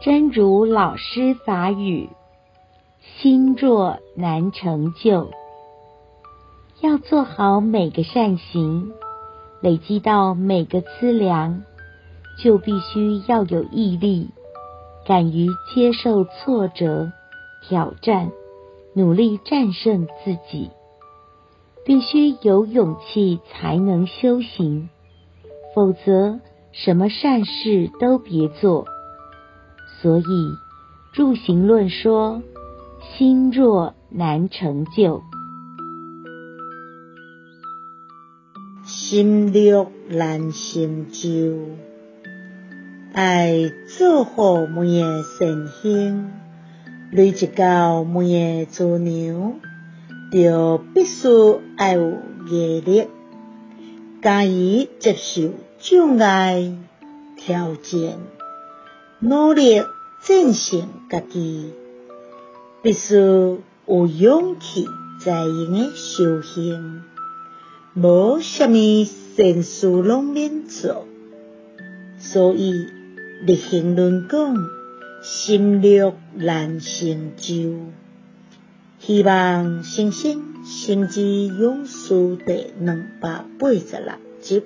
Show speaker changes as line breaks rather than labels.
真如老师法语，心若难成就。要做好每个善行，累积到每个资粮，就必须要有毅力，敢于接受挫折、挑战，努力战胜自己。必须有勇气才能修行，否则什么善事都别做。所以，入行论说：心若难成就，
心若难成就，爱做好每个善行，累积到每个资粮，就必须爱有毅力，敢于接受障碍、挑战。努力战胜家己，必须有勇气才用的修行。无啥物善事拢免做，所以入行论讲，心若难成就。希望星星心之勇士第两百八十六集。